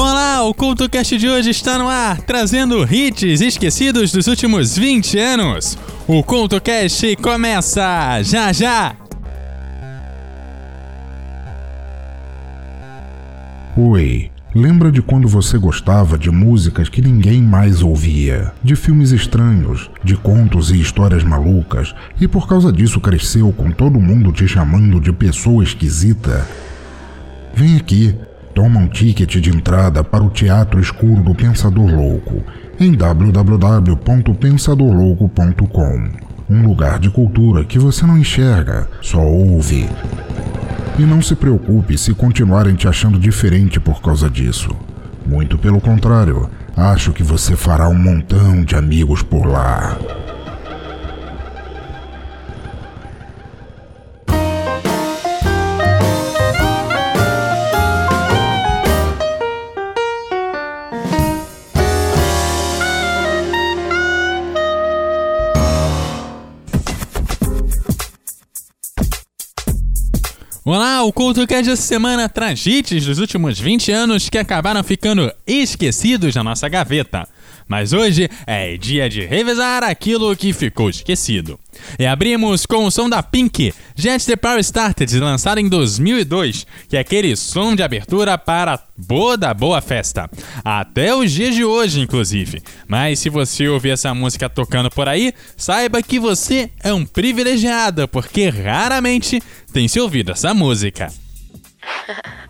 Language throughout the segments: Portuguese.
Olá, o CultoCast de hoje está no ar, trazendo hits esquecidos dos últimos 20 anos. O CultoCast começa já já! Oi, lembra de quando você gostava de músicas que ninguém mais ouvia, de filmes estranhos, de contos e histórias malucas, e por causa disso cresceu com todo mundo te chamando de pessoa esquisita? Vem aqui, toma um ticket de entrada para o Teatro Escuro do Pensador Louco em www.pensadorlouco.com. Um lugar de cultura que você não enxerga, só ouve. E não se preocupe se continuarem te achando diferente por causa disso. Muito pelo contrário, acho que você fará um montão de amigos por lá. Olá, o CultoCast dessa semana traz hits dos últimos 20 anos que acabaram ficando esquecidos na nossa gaveta. Mas hoje é dia de revisar aquilo que ficou esquecido. E abrimos com o som da Pink, Jet the Power Started, lançado em 2002, que é aquele som de abertura para Boa da Boa Festa. Até os dias de hoje, inclusive. Mas se você ouvir essa música tocando por aí, saiba que você é um privilegiado, porque raramente tem se ouvido essa música.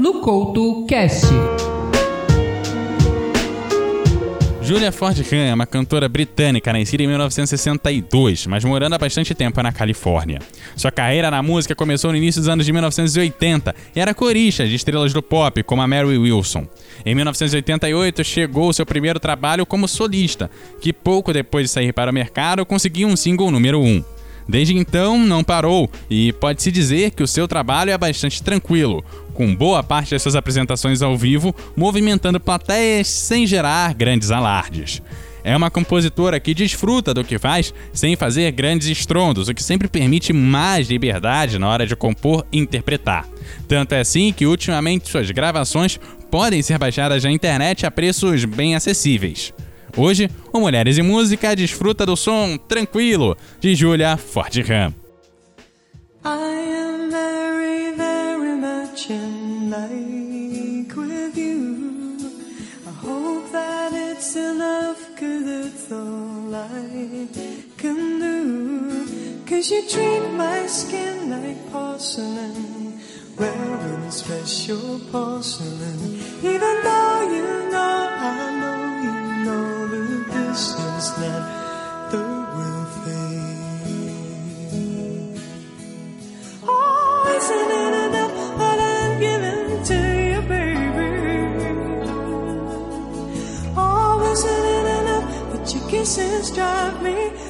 no Couto Cast. Julia Ford Gunn é uma cantora britânica nascida em 1962, mas morando há bastante tempo na Califórnia. Sua carreira na música começou no início dos anos de 1980 e era corista de estrelas do pop, como a Mary Wilson. Em 1988 chegou seu primeiro trabalho como solista, que pouco depois de sair para o mercado conseguiu um single número 1. Desde então, não parou e pode-se dizer que o seu trabalho é bastante tranquilo, com boa parte das suas apresentações ao vivo movimentando plateias sem gerar grandes alardes. É uma compositora que desfruta do que faz sem fazer grandes estrondos, o que sempre permite mais liberdade na hora de compor e interpretar. Tanto é assim que ultimamente suas gravações podem ser baixadas na internet a preços bem acessíveis. Hoje, o Mulheres e Música desfruta do som tranquilo de Julia Ford Ram. Like with you. I hope that it's enough, cause it's all I can do. Cause you treat my skin like porcelain, wearing special porcelain. Even though you know, I know you know the distance that the will fade. Oh, isn't it pieces drive me.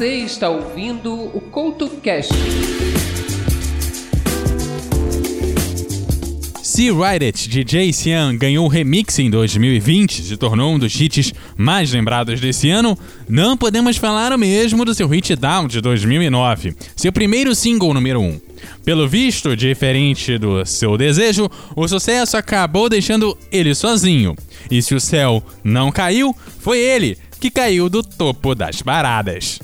Você está ouvindo o CoutoCast. See Ride It, de Jay Sean, ganhou o remix em 2020 e se tornou um dos hits mais lembrados desse ano, não podemos falar o mesmo do seu hit Down de 2009, seu primeiro single número 1. Pelo visto, diferente do seu desejo, o sucesso acabou deixando ele sozinho. E se o céu não caiu, foi ele que caiu do topo das paradas.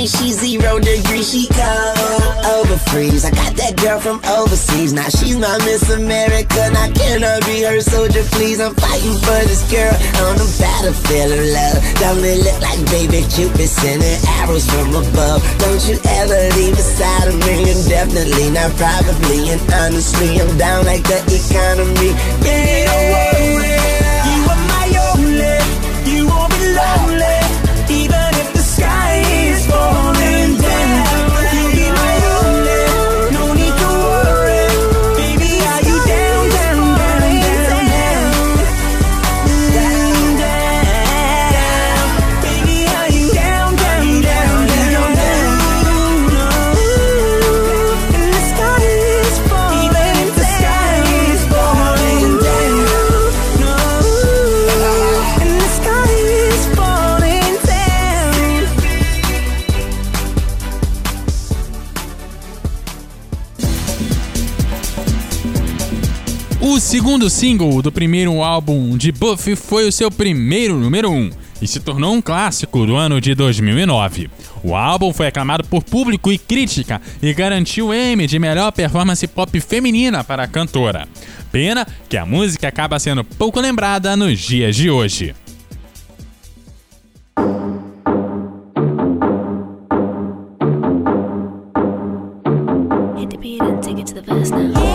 Me, she's zero degrees. She cold over freeze. I got that girl from overseas. Now she's my Miss America. Now can I be her soldier, please? I'm fighting for this girl on the battlefield of love. Don't it look like baby Cupid sending arrows from above? Don't you ever leave beside of me? And definitely not probably. And honestly, I'm down like the economy. Yeah, O segundo single do primeiro álbum de Buffy foi o seu primeiro número 1 e se tornou um clássico do ano de 2009. O álbum foi aclamado por público e crítica e garantiu o Emmy de melhor performance pop feminina para a cantora. Pena que a música acaba sendo pouco lembrada nos dias de hoje. Hit the beat and take it to the verse now.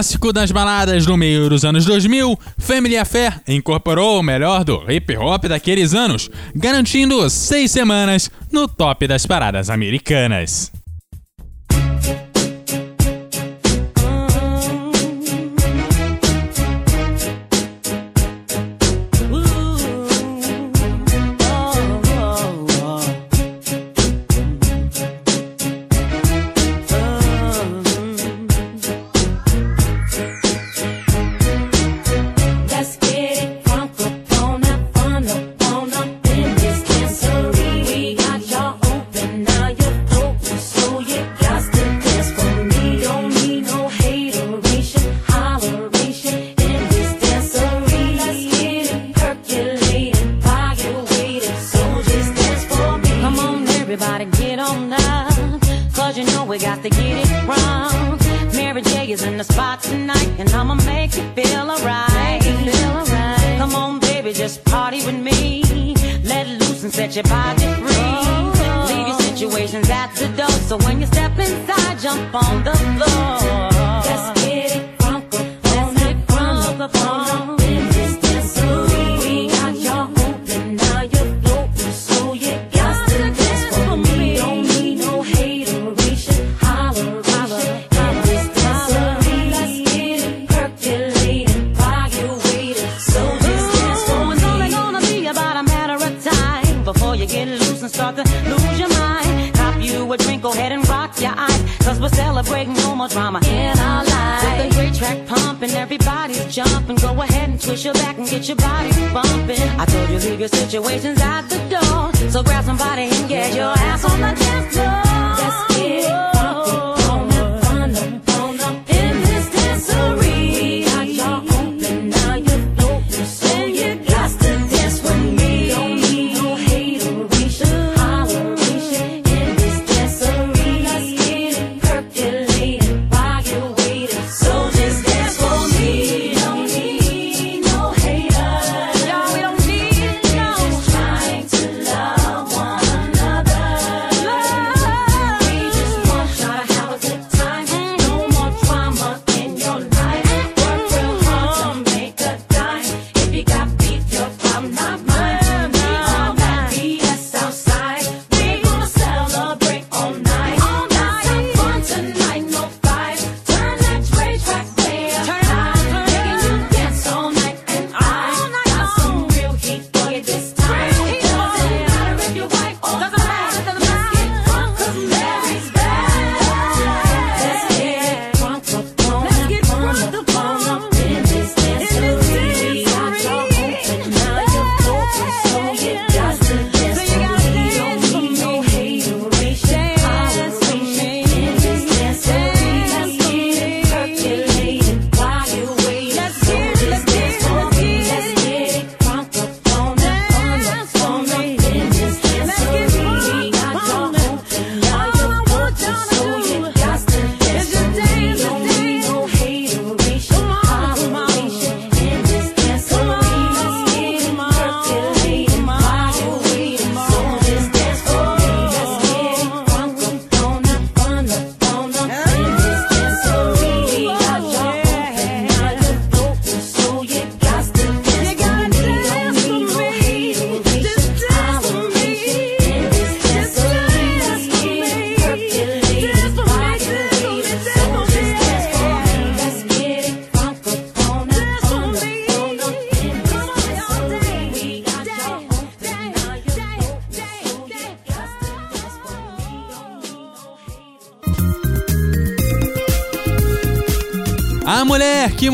clássico das baladas no meio dos anos 2000, Family Affair incorporou o melhor do hip hop daqueles anos, garantindo seis semanas no top das paradas americanas. celebrate no more drama in our lives. With a great track pumping, everybody's jumping. Go ahead and twist your back and get your body bumping. I told you leave your situations out the door, so grab somebody and get your ass on the dance floor.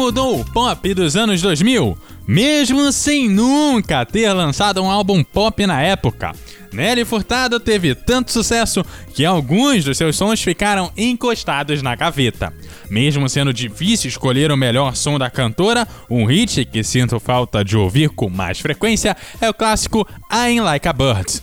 mudou o pop dos anos 2000, mesmo sem nunca ter lançado um álbum pop na época. Nelly Furtado teve tanto sucesso que alguns dos seus sons ficaram encostados na gaveta. Mesmo sendo difícil escolher o melhor som da cantora, um hit que sinto falta de ouvir com mais frequência é o clássico I'm Like a Bird.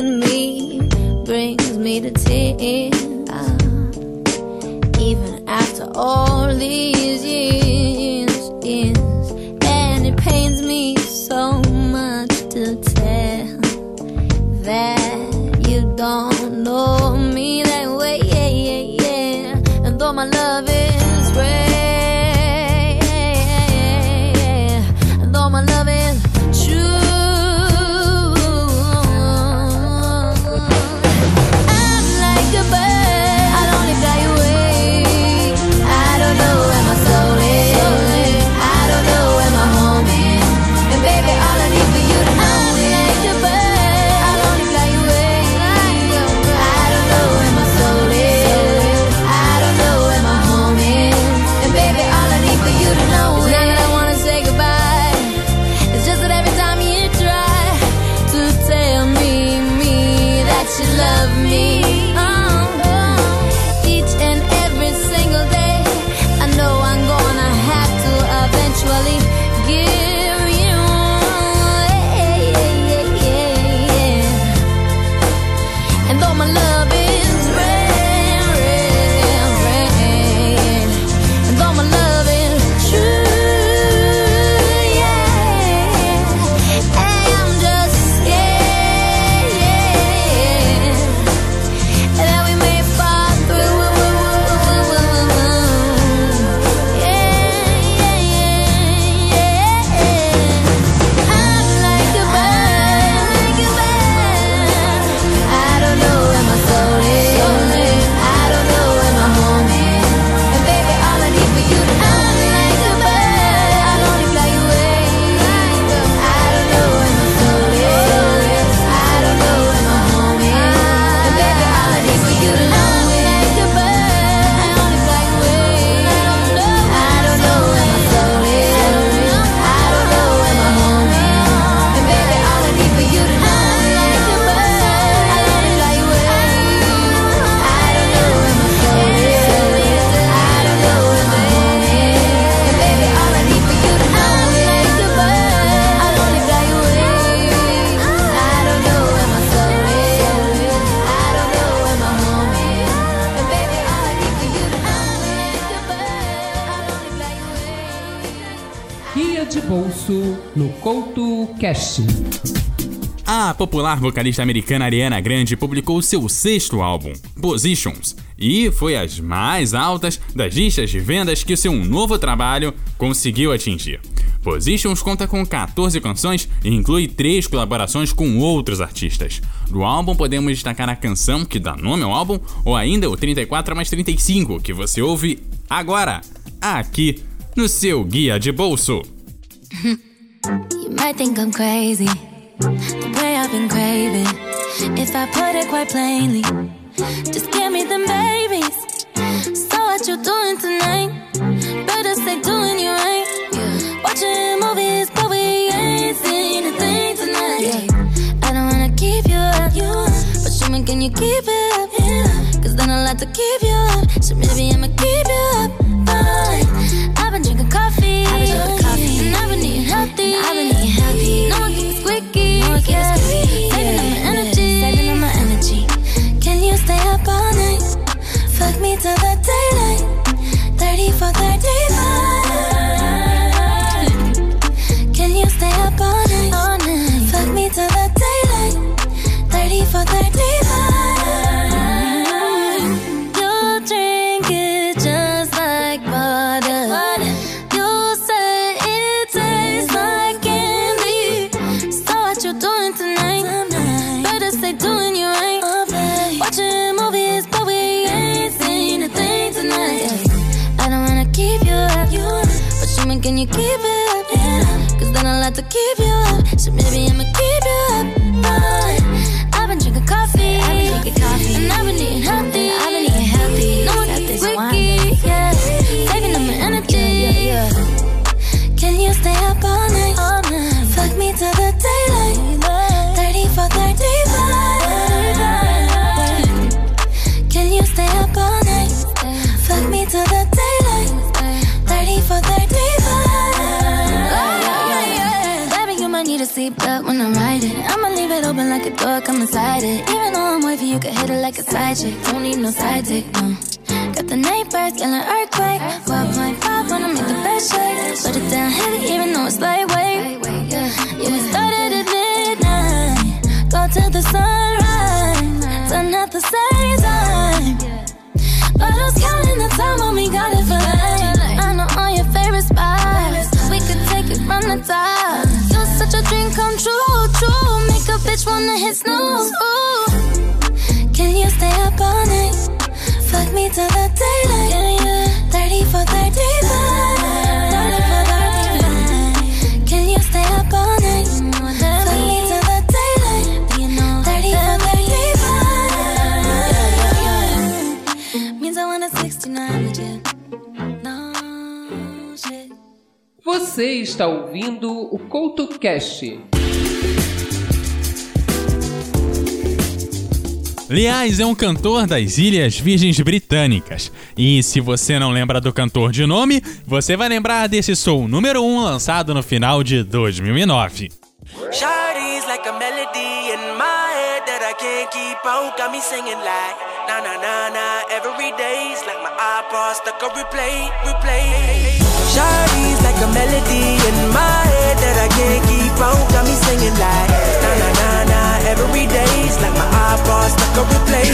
in me brings me to tears. Even after all these years. popular vocalista americana Ariana Grande publicou seu sexto álbum, Positions, e foi as mais altas das listas de vendas que seu novo trabalho conseguiu atingir. Positions conta com 14 canções e inclui três colaborações com outros artistas. Do álbum podemos destacar a canção que dá nome ao álbum, ou ainda o 34 mais 35, que você ouve agora, aqui no seu Guia de Bolso. the way I've been craving. If I put it quite plainly, just give me them babies. So what you doing tonight? Better say doing you right. Watching movies, but we ain't seen a thing tonight. Yeah. I don't wanna keep you up, but show me can you keep it up? Cause then I'll have to keep you up, so maybe I'ma keep you up. you keep it up, yeah. Cause then I like to keep you up. So maybe I'ma keep you up. But I've been drinking coffee a come inside it. Even though I'm wavy, you can hit it like a side chick. Don't need no side dick, no. Got the neighbors yelling earthquake. 12.5 when I make the bed shake. Put it down heavy, even though it's lightweight. Yeah, we started at midnight. Go till the sunrise. Done at the same time. But bitch wanna hit snooze. Can you stay up all night? Fuck me till the daylight. 30 for 35. 30 for 35. Can you stay up all night? Fuck me till the daylight. 30 for 35. Means I want a 69 with you. No shit. Você está ouvindo o CoutoCast. Liais é um cantor das Ilhas Virgens Britânicas. E se você não lembra do cantor de nome, você vai lembrar desse som número 1 um lançado no final de 2009. Like a melody in my head that I can't keep got me singing like every day's like my iPod stuck on replay,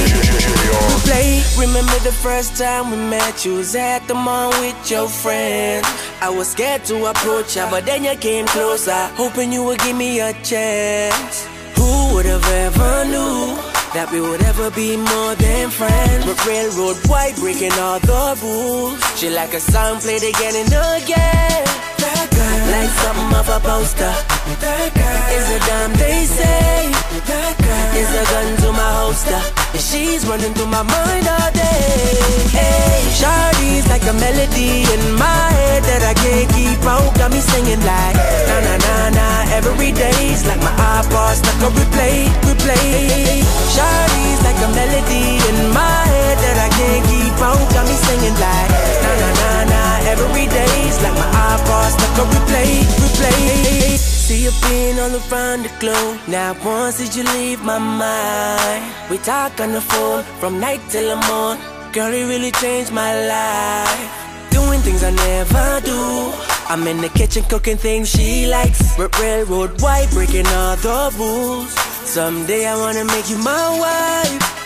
replay. Remember the first time we met? You was at the mall with your friends. I was scared to approach ya, but then you came closer, hoping you would give me a chance. Who would have ever knew that we would ever be more than friends? But railroad white breaking all the rules. She like a song played again and again. Like something off a poster. That girl is a damn they say. That girl is a gun to my holster. And she's running through my mind all day. Hey, Shawty's like a melody in my head that I can't keep out. Got me singing like na na na na every day's like my iPod stuck on replay, replay. Shawty's like a melody in my head can't keep out. Got me singing like na na na na every day's like my iPod stuck on replay, replay. See you being all around the globe. Now once did you leave my mind? We talk on the phone from night till the morn. Girl, it really changed my life. Doing things I never do. I'm in the kitchen cooking things she likes. R- railroad white, breaking all the rules. Someday I wanna make you my wife.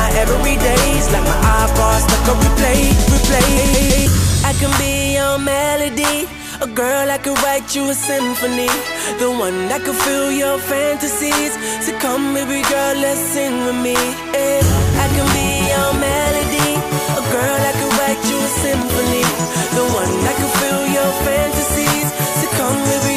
every day's like my iPod stuck on replay, replay. I can be your melody. A girl I could write you a symphony, the one that could fill your fantasies. So come, baby girl, let's sing with me. eh. I can be your melody. A girl I could write you a symphony, the one that could fill your fantasies. So come, baby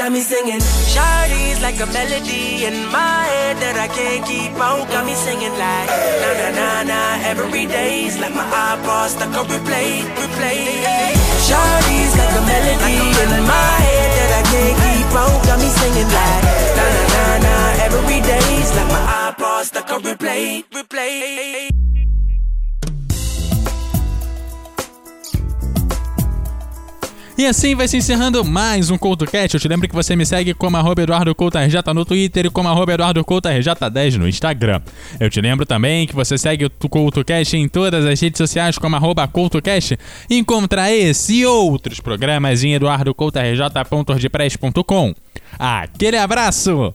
got me singing. Shawty's like a melody in my head that I can't keep out. Got me singing like na na na na every day's like my iPod stuck on replay, replay. Shawty's like a melody in my head that I can't keep out. Got me singing like na na na na every day's like my iPod stuck on replay, replay. E assim vai se encerrando mais um CoutoCast. Eu te lembro que você me segue como arroba Eduardo Couto RJ no Twitter e como arroba Eduardo Couto RJ10 no Instagram. Eu te lembro também que você segue o CoutoCast em todas as redes sociais como arroba CoutoCast encontra esse e outros programas em eduardocoutorj.ordpress.com. Aquele abraço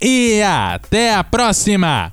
e até a próxima!